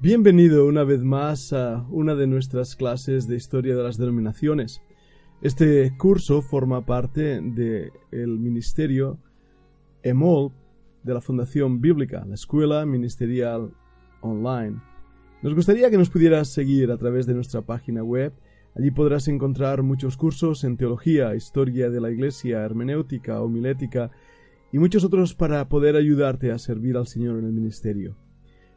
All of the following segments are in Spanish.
Bienvenido una vez más a una de nuestras clases de historia de las denominaciones. Este curso forma parte del ministerio EMOL de la Fundación Bíblica, la Escuela Ministerial Online. Nos gustaría que nos pudieras seguir a través de nuestra página web. Allí podrás encontrar muchos cursos en teología, historia de la Iglesia, hermenéutica, homilética y muchos otros para poder ayudarte a servir al Señor en el ministerio.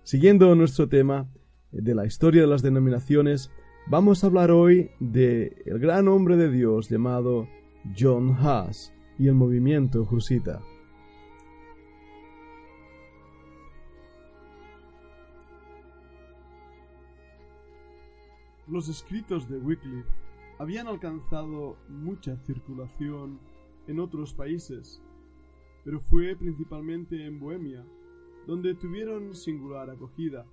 Siguiendo nuestro tema de la historia de las denominaciones, vamos a hablar hoy de el gran hombre de Dios llamado John Huss y el movimiento Husita. Los escritos de Wycliffe habían alcanzado mucha circulación en otros países, pero fue principalmente en Bohemia donde tuvieron singular acogida,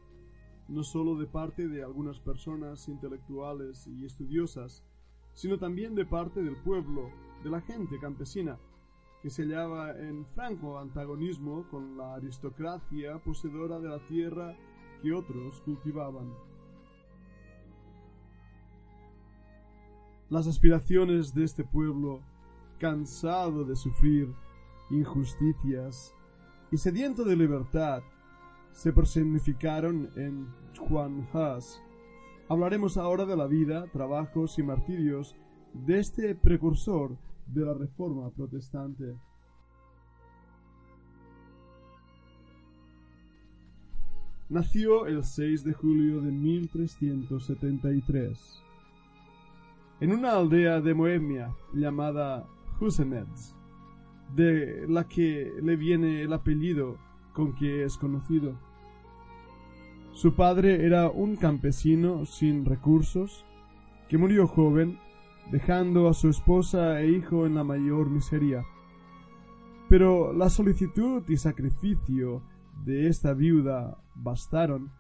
no sólo de parte de algunas personas intelectuales y estudiosas, sino también de parte del pueblo, de la gente campesina, que se hallaba en franco antagonismo con la aristocracia poseedora de la tierra que otros cultivaban. Las aspiraciones de este pueblo, cansado de sufrir injusticias y sediento de libertad, se personificaron en Juan Haas. Hablaremos ahora de la vida, trabajos y martirios de este precursor de la Reforma protestante. Nació el 6 de julio de 1373 en una aldea de Bohemia llamada Husenetz de la que le viene el apellido con que es conocido. Su padre era un campesino sin recursos, que murió joven, dejando a su esposa e hijo en la mayor miseria. Pero la solicitud y sacrificio de esta viuda bastaron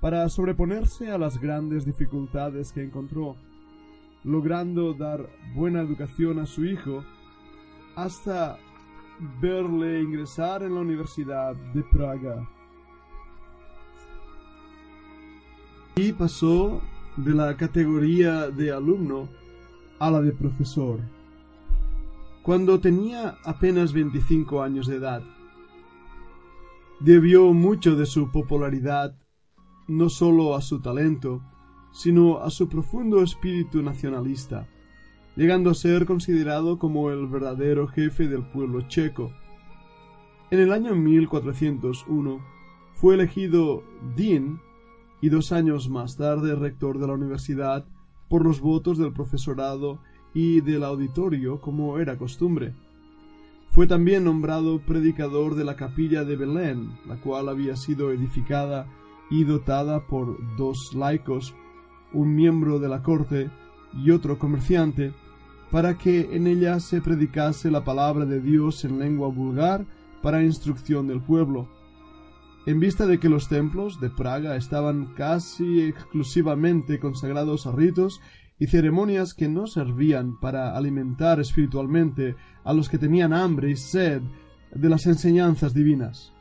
para sobreponerse a las grandes dificultades que encontró, logrando dar buena educación a su hijo hasta verle ingresar en la Universidad de Praga. Y pasó de la categoría de alumno a la de profesor. Cuando tenía apenas 25 años de edad, debió mucho de su popularidad no sólo a su talento, sino a su profundo espíritu nacionalista llegando a ser considerado como el verdadero jefe del pueblo checo. En el año 1401 fue elegido dean y dos años más tarde rector de la universidad por los votos del profesorado y del auditorio como era costumbre. Fue también nombrado predicador de la capilla de Belén, la cual había sido edificada y dotada por dos laicos, un miembro de la corte y otro comerciante, para que en ella se predicase la palabra de Dios en lengua vulgar para instrucción del pueblo. En vista de que los templos de Praga estaban casi exclusivamente consagrados a ritos y ceremonias que no servían para alimentar espiritualmente a los que tenían hambre y sed de las enseñanzas divinas.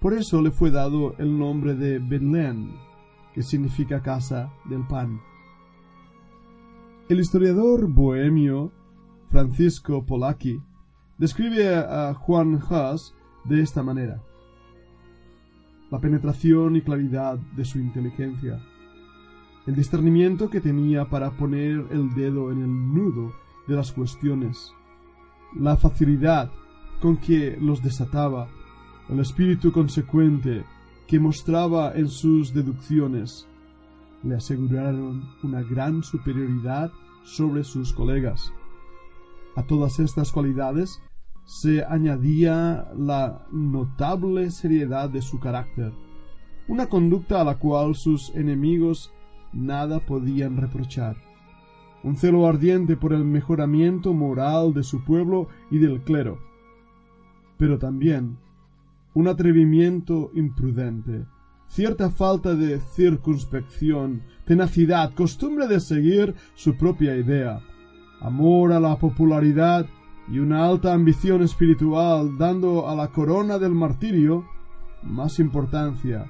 Por eso le fue dado el nombre de Belén, que significa casa del pan. El historiador bohemio Francisco Polacchi describe a Juan Haas de esta manera. La penetración y claridad de su inteligencia, el discernimiento que tenía para poner el dedo en el nudo de las cuestiones, la facilidad con que los desataba, el espíritu consecuente que mostraba en sus deducciones, le aseguraron una gran superioridad sobre sus colegas. A todas estas cualidades se añadía la notable seriedad de su carácter, una conducta a la cual sus enemigos nada podían reprochar, un celo ardiente por el mejoramiento moral de su pueblo y del clero, pero también un atrevimiento imprudente, cierta falta de circunspección, tenacidad, costumbre de seguir su propia idea, amor a la popularidad y una alta ambición espiritual dando a la corona del martirio más importancia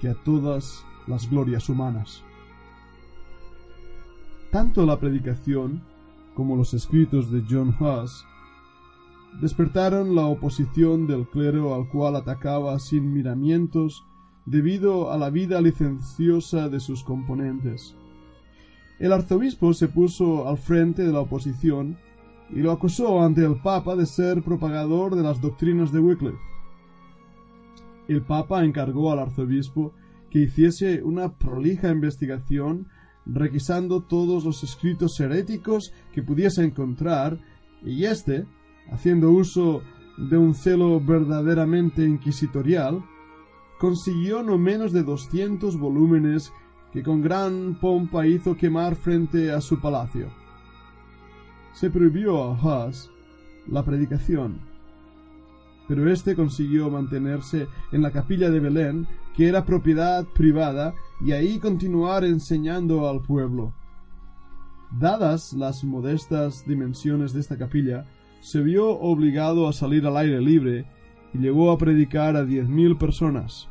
que a todas las glorias humanas. Tanto la predicación como los escritos de John Huss despertaron la oposición del clero al cual atacaba sin miramientos debido a la vida licenciosa de sus componentes. El arzobispo se puso al frente de la oposición y lo acusó ante el Papa de ser propagador de las doctrinas de Wycliffe. El Papa encargó al arzobispo que hiciese una prolija investigación requisando todos los escritos heréticos que pudiese encontrar, y éste, haciendo uso de un celo verdaderamente inquisitorial, consiguió no menos de doscientos volúmenes que con gran pompa hizo quemar frente a su palacio. Se prohibió a Haas la predicación, pero éste consiguió mantenerse en la capilla de Belén, que era propiedad privada, y ahí continuar enseñando al pueblo. Dadas las modestas dimensiones de esta capilla, se vio obligado a salir al aire libre llegó a predicar a diez mil personas.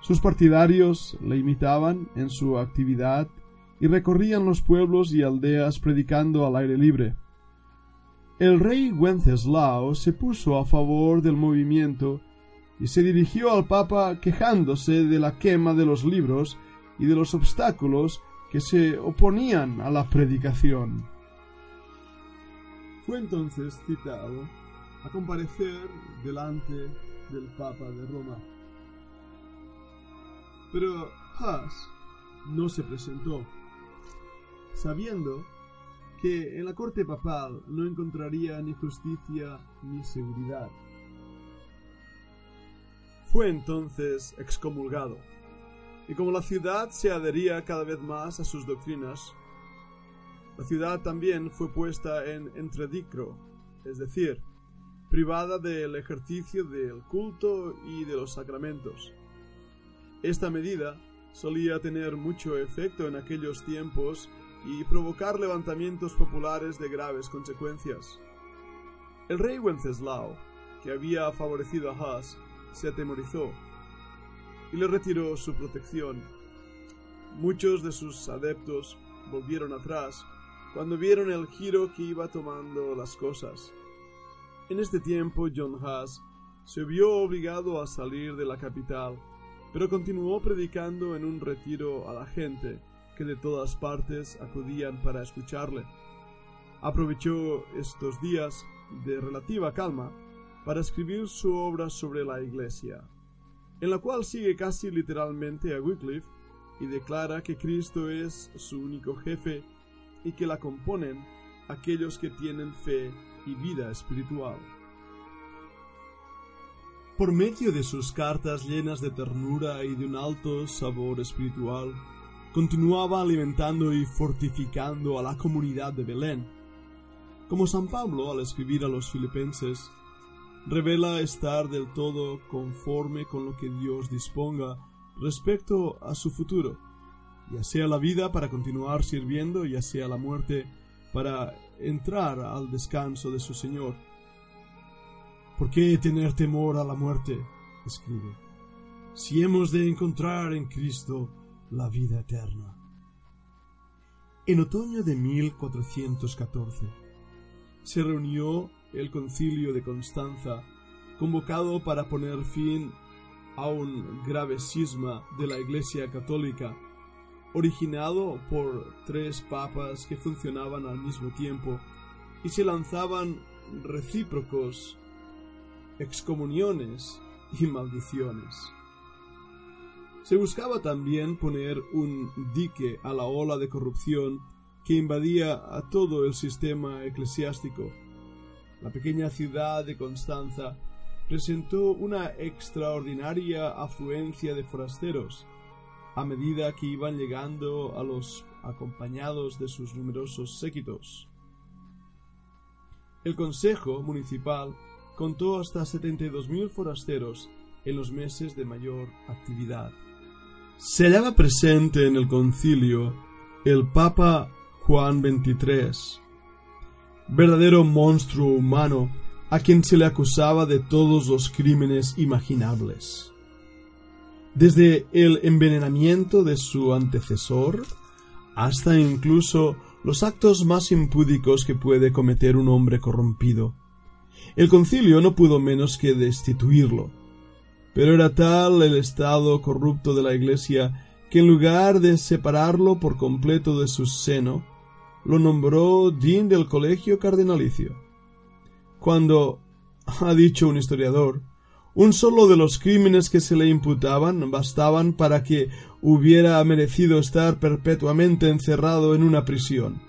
Sus partidarios le imitaban en su actividad y recorrían los pueblos y aldeas predicando al aire libre. El rey Wenceslao se puso a favor del movimiento y se dirigió al Papa quejándose de la quema de los libros y de los obstáculos que se oponían a la predicación. Fue entonces citado a comparecer delante del Papa de Roma. Pero Haas no se presentó, sabiendo que en la corte papal no encontraría ni justicia ni seguridad. Fue entonces excomulgado, y como la ciudad se adhería cada vez más a sus doctrinas, la ciudad también fue puesta en entredicro, es decir, privada del ejercicio del culto y de los sacramentos. Esta medida solía tener mucho efecto en aquellos tiempos y provocar levantamientos populares de graves consecuencias. El rey Wenceslao, que había favorecido a Haas, se atemorizó y le retiró su protección. Muchos de sus adeptos volvieron atrás cuando vieron el giro que iba tomando las cosas. En este tiempo John Haas se vio obligado a salir de la capital, pero continuó predicando en un retiro a la gente que de todas partes acudían para escucharle. Aprovechó estos días de relativa calma para escribir su obra sobre la Iglesia, en la cual sigue casi literalmente a Wycliffe y declara que Cristo es su único jefe y que la componen aquellos que tienen fe y vida espiritual. Por medio de sus cartas llenas de ternura y de un alto sabor espiritual, continuaba alimentando y fortificando a la comunidad de Belén. Como San Pablo al escribir a los filipenses, revela estar del todo conforme con lo que Dios disponga respecto a su futuro ya sea la vida para continuar sirviendo, ya sea la muerte para entrar al descanso de su Señor. ¿Por qué tener temor a la muerte? escribe, si hemos de encontrar en Cristo la vida eterna. En otoño de 1414 se reunió el concilio de Constanza, convocado para poner fin a un grave cisma de la Iglesia católica originado por tres papas que funcionaban al mismo tiempo y se lanzaban recíprocos excomuniones y maldiciones. Se buscaba también poner un dique a la ola de corrupción que invadía a todo el sistema eclesiástico. La pequeña ciudad de Constanza presentó una extraordinaria afluencia de forasteros, a medida que iban llegando a los acompañados de sus numerosos séquitos. El Consejo Municipal contó hasta 72.000 forasteros en los meses de mayor actividad. Se hallaba presente en el concilio el Papa Juan XXIII, verdadero monstruo humano a quien se le acusaba de todos los crímenes imaginables. Desde el envenenamiento de su antecesor hasta incluso los actos más impúdicos que puede cometer un hombre corrompido. El concilio no pudo menos que destituirlo. Pero era tal el estado corrupto de la Iglesia que en lugar de separarlo por completo de su seno, lo nombró dean del colegio cardinalicio. Cuando, ha dicho un historiador, un solo de los crímenes que se le imputaban bastaban para que hubiera merecido estar perpetuamente encerrado en una prisión.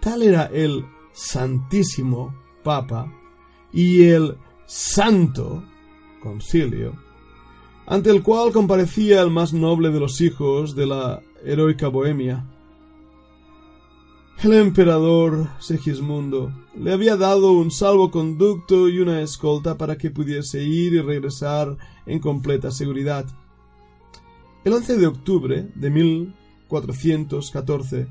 Tal era el Santísimo Papa y el Santo Concilio, ante el cual comparecía el más noble de los hijos de la heroica Bohemia, el emperador Segismundo le había dado un salvoconducto y una escolta para que pudiese ir y regresar en completa seguridad. El 11 de octubre de 1414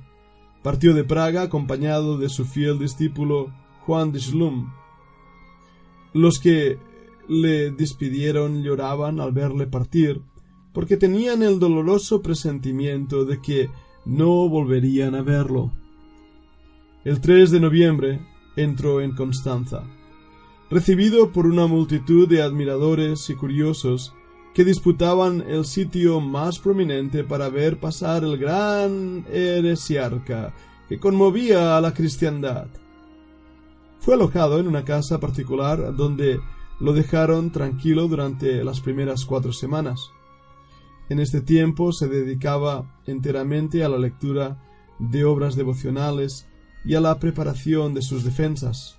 partió de Praga acompañado de su fiel discípulo Juan de Schlum. Los que le despidieron lloraban al verle partir, porque tenían el doloroso presentimiento de que no volverían a verlo. El 3 de noviembre entró en Constanza, recibido por una multitud de admiradores y curiosos que disputaban el sitio más prominente para ver pasar el gran heresiarca que conmovía a la cristiandad. Fue alojado en una casa particular donde lo dejaron tranquilo durante las primeras cuatro semanas. En este tiempo se dedicaba enteramente a la lectura de obras devocionales y a la preparación de sus defensas.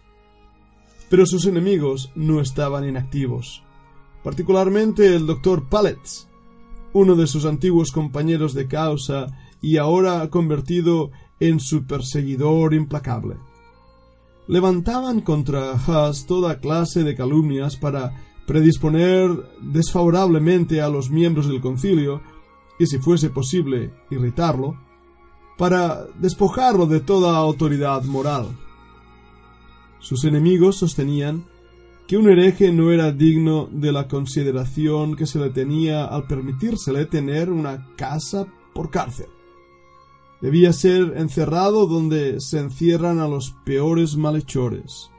Pero sus enemigos no estaban inactivos, particularmente el doctor Pallets, uno de sus antiguos compañeros de causa y ahora convertido en su perseguidor implacable. Levantaban contra Haas toda clase de calumnias para predisponer desfavorablemente a los miembros del concilio y, si fuese posible, irritarlo, para despojarlo de toda autoridad moral. Sus enemigos sostenían que un hereje no era digno de la consideración que se le tenía al permitírsele tener una casa por cárcel. Debía ser encerrado donde se encierran a los peores malhechores,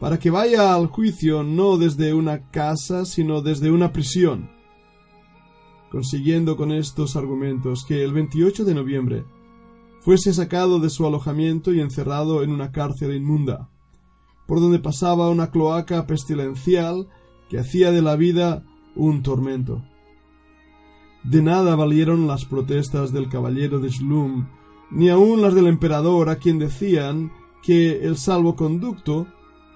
para que vaya al juicio no desde una casa, sino desde una prisión, consiguiendo con estos argumentos que el 28 de noviembre fuese sacado de su alojamiento y encerrado en una cárcel inmunda, por donde pasaba una cloaca pestilencial que hacía de la vida un tormento. De nada valieron las protestas del caballero de Schlum, ni aun las del emperador, a quien decían que el salvoconducto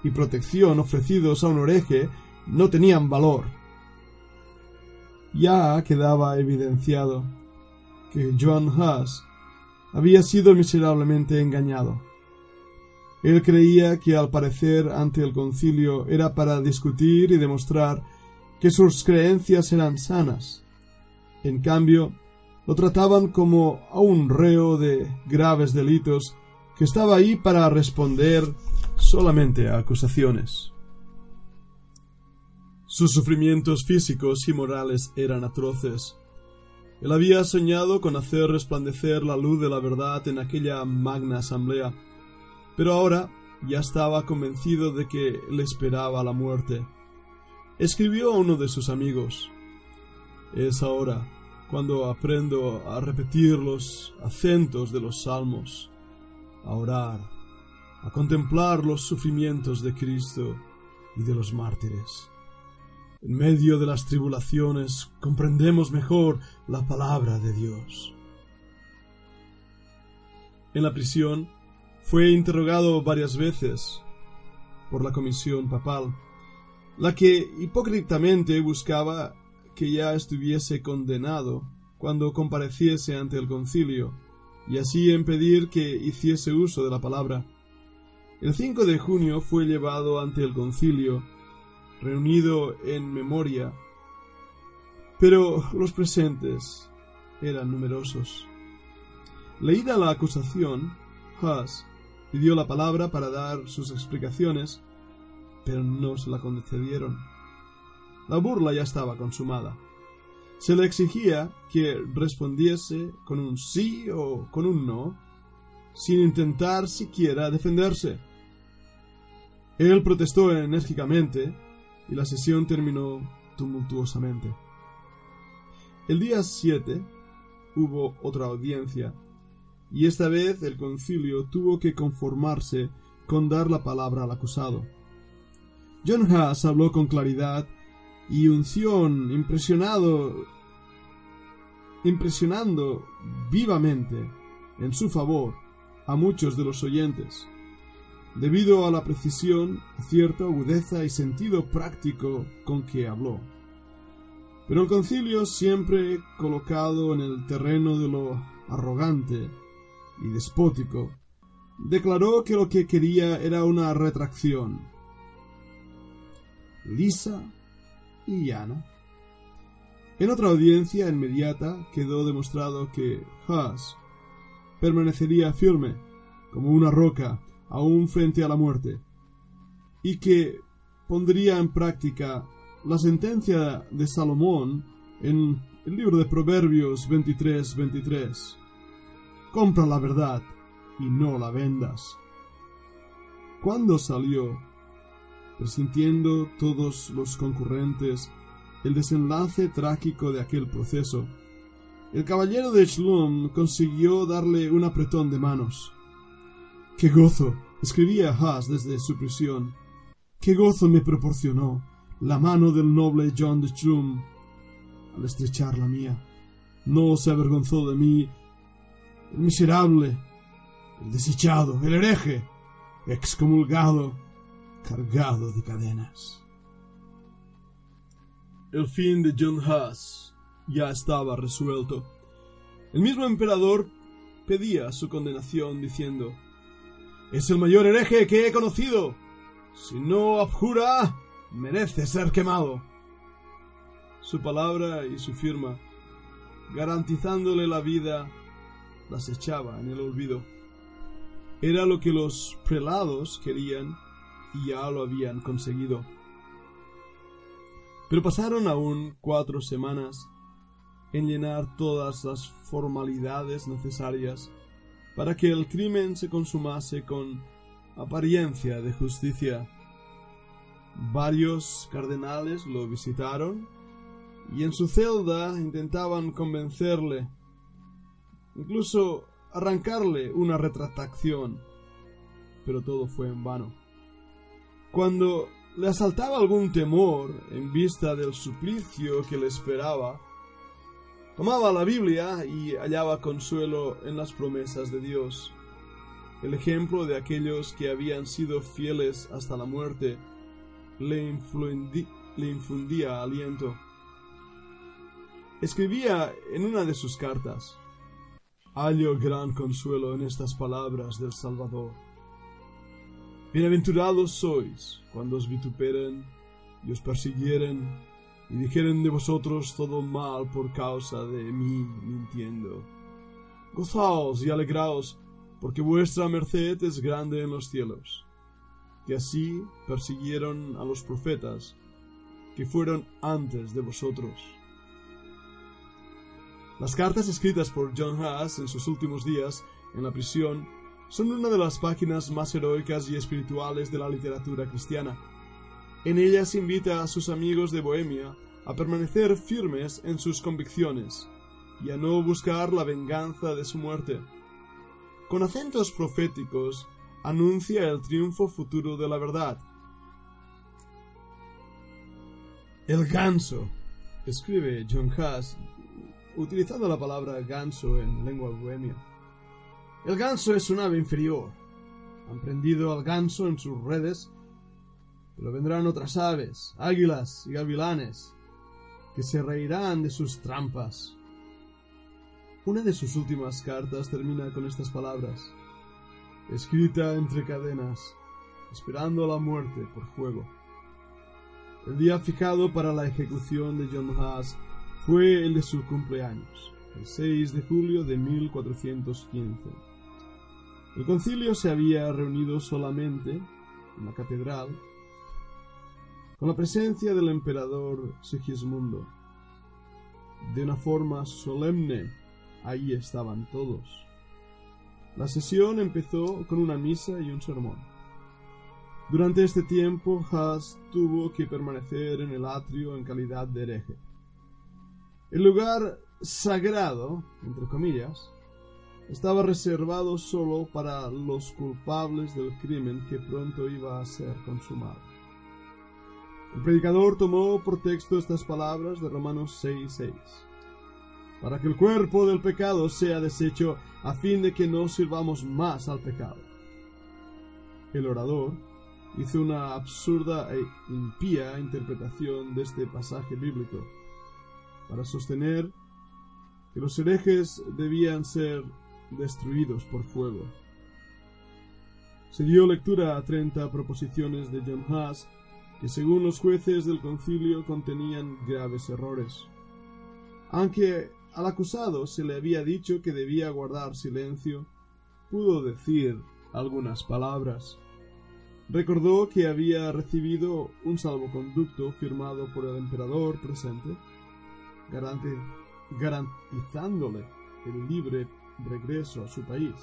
y protección ofrecidos a un oreje no tenían valor. Ya quedaba evidenciado que John Huss había sido miserablemente engañado. Él creía que al parecer ante el concilio era para discutir y demostrar que sus creencias eran sanas. En cambio, lo trataban como a un reo de graves delitos que estaba ahí para responder solamente a acusaciones. Sus sufrimientos físicos y morales eran atroces, él había soñado con hacer resplandecer la luz de la verdad en aquella magna asamblea, pero ahora ya estaba convencido de que le esperaba la muerte. Escribió a uno de sus amigos Es ahora cuando aprendo a repetir los acentos de los salmos, a orar, a contemplar los sufrimientos de Cristo y de los mártires. En medio de las tribulaciones comprendemos mejor la palabra de Dios. En la prisión fue interrogado varias veces por la comisión papal, la que hipócritamente buscaba que ya estuviese condenado cuando compareciese ante el concilio, y así impedir que hiciese uso de la palabra. El 5 de junio fue llevado ante el concilio reunido en memoria, pero los presentes eran numerosos. Leída la acusación, Haas pidió la palabra para dar sus explicaciones, pero no se la concedieron. La burla ya estaba consumada. Se le exigía que respondiese con un sí o con un no, sin intentar siquiera defenderse. Él protestó enérgicamente y la sesión terminó tumultuosamente. El día 7 hubo otra audiencia y esta vez el concilio tuvo que conformarse con dar la palabra al acusado. John Haas habló con claridad y unción, impresionado, impresionando vivamente en su favor a muchos de los oyentes, debido a la precisión, acierto, agudeza y sentido práctico con que habló. Pero el concilio, siempre colocado en el terreno de lo arrogante y despótico, declaró que lo que quería era una retracción lisa y llana. En otra audiencia inmediata quedó demostrado que Haas permanecería firme como una roca aún frente a la muerte y que pondría en práctica la sentencia de Salomón en el libro de Proverbios 23-23. Compra la verdad y no la vendas. Cuando salió, presintiendo todos los concurrentes el desenlace trágico de aquel proceso, el caballero de Schlum consiguió darle un apretón de manos. ¡Qué gozo! escribía Haas desde su prisión. ¡Qué gozo me proporcionó la mano del noble John de Chum al estrechar la mía. No se avergonzó de mí el miserable, el desechado, el hereje, excomulgado, cargado de cadenas. El fin de John Huss ya estaba resuelto. El mismo emperador pedía su condenación diciendo Es el mayor hereje que he conocido. Si no abjura, merece ser quemado. Su palabra y su firma, garantizándole la vida, las echaba en el olvido. Era lo que los prelados querían y ya lo habían conseguido. Pero pasaron aún cuatro semanas en llenar todas las formalidades necesarias para que el crimen se consumase con apariencia de justicia. Varios cardenales lo visitaron y en su celda intentaban convencerle, incluso arrancarle una retractación, pero todo fue en vano. Cuando le asaltaba algún temor en vista del suplicio que le esperaba, tomaba la Biblia y hallaba consuelo en las promesas de Dios, el ejemplo de aquellos que habían sido fieles hasta la muerte le, infundía aliento. Escribía en una de sus cartas, Hallo gran consuelo en estas palabras del Salvador. Bienaventurados sois cuando os vituperen y os persiguieren y dijeren de vosotros todo mal por causa de mí mintiendo. Gozaos y alegraos, porque vuestra merced es grande en los cielos que así persiguieron a los profetas que fueron antes de vosotros. Las cartas escritas por John Haas en sus últimos días en la prisión son una de las páginas más heroicas y espirituales de la literatura cristiana. En ellas invita a sus amigos de Bohemia a permanecer firmes en sus convicciones y a no buscar la venganza de su muerte. Con acentos proféticos anuncia el triunfo futuro de la verdad. El ganso, escribe John Haas, utilizando la palabra ganso en lengua bohemia. El ganso es un ave inferior. Han prendido al ganso en sus redes, pero vendrán otras aves, águilas y gavilanes, que se reirán de sus trampas. Una de sus últimas cartas termina con estas palabras escrita entre cadenas, esperando la muerte por fuego. El día fijado para la ejecución de John Haas fue el de su cumpleaños, el 6 de julio de 1415. El concilio se había reunido solamente en la catedral con la presencia del emperador Sigismundo. de una forma solemne. Ahí estaban todos. La sesión empezó con una misa y un sermón. Durante este tiempo, Haas tuvo que permanecer en el atrio en calidad de hereje. El lugar sagrado, entre comillas, estaba reservado solo para los culpables del crimen que pronto iba a ser consumado. El predicador tomó por texto estas palabras de Romanos 6:6. Para que el cuerpo del pecado sea deshecho a fin de que no sirvamos más al pecado. El orador hizo una absurda e impía interpretación de este pasaje bíblico para sostener que los herejes debían ser destruidos por fuego. Se dio lectura a treinta proposiciones de John Huss que según los jueces del concilio contenían graves errores. Aunque al acusado se le había dicho que debía guardar silencio, pudo decir algunas palabras. Recordó que había recibido un salvoconducto firmado por el emperador presente, garantizándole el libre regreso a su país.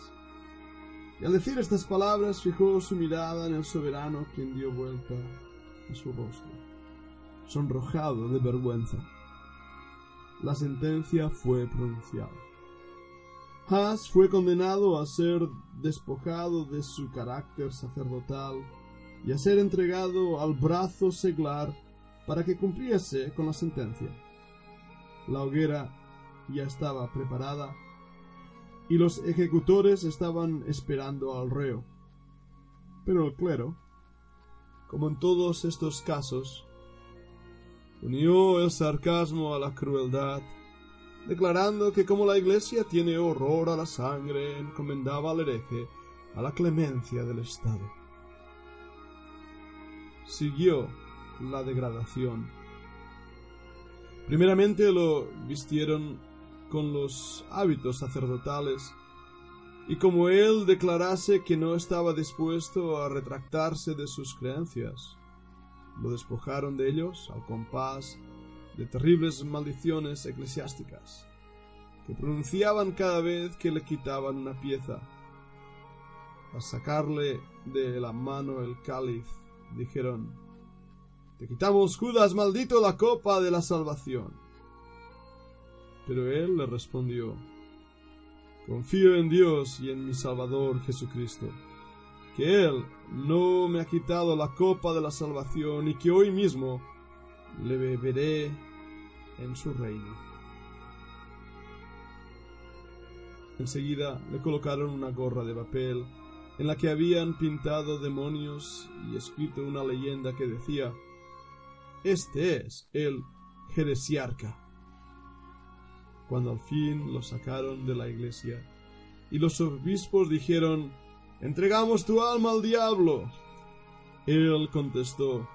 Y al decir estas palabras fijó su mirada en el soberano quien dio vuelta su rostro, sonrojado de vergüenza. La sentencia fue pronunciada. Haas fue condenado a ser despojado de su carácter sacerdotal y a ser entregado al brazo seglar para que cumpliese con la sentencia. La hoguera ya estaba preparada y los ejecutores estaban esperando al reo. Pero el clero, como en todos estos casos, unió el sarcasmo a la crueldad, declarando que como la Iglesia tiene horror a la sangre, encomendaba al hereje a la clemencia del Estado. Siguió la degradación. Primeramente lo vistieron con los hábitos sacerdotales, y como él declarase que no estaba dispuesto a retractarse de sus creencias, lo despojaron de ellos al compás de terribles maldiciones eclesiásticas, que pronunciaban cada vez que le quitaban una pieza. Al sacarle de la mano el cáliz, dijeron, Te quitamos, Judas, maldito, la copa de la salvación. Pero él le respondió, Confío en Dios y en mi Salvador Jesucristo, que Él no me ha quitado la copa de la salvación y que hoy mismo le beberé en su reino. Enseguida le colocaron una gorra de papel en la que habían pintado demonios y escrito una leyenda que decía Este es el Jeresiarca cuando al fin lo sacaron de la iglesia. Y los obispos dijeron, Entregamos tu alma al diablo. Él contestó,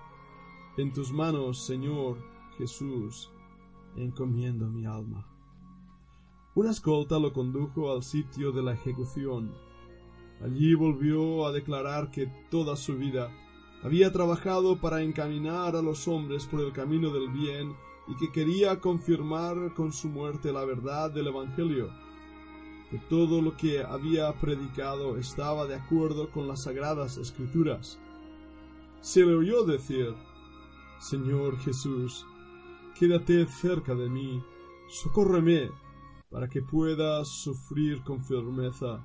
En tus manos, Señor Jesús, encomiendo mi alma. Una escolta lo condujo al sitio de la ejecución. Allí volvió a declarar que toda su vida había trabajado para encaminar a los hombres por el camino del bien y que quería confirmar con su muerte la verdad del Evangelio, que todo lo que había predicado estaba de acuerdo con las sagradas escrituras. Se le oyó decir, Señor Jesús, quédate cerca de mí, socórreme, para que pueda sufrir con firmeza,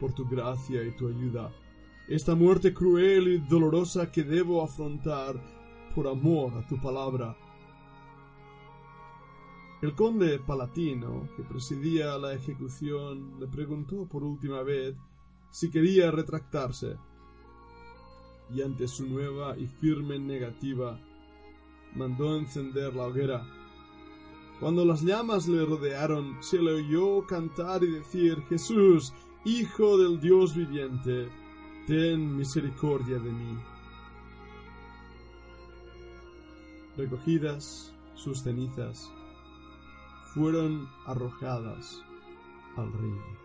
por tu gracia y tu ayuda, esta muerte cruel y dolorosa que debo afrontar por amor a tu palabra el conde palatino, que presidía la ejecución, le preguntó por última vez si quería retractarse, y ante su nueva y firme negativa, mandó encender la hoguera. Cuando las llamas le rodearon, se le oyó cantar y decir Jesús, Hijo del Dios viviente, ten misericordia de mí. Recogidas sus cenizas, fueron arrojadas al río.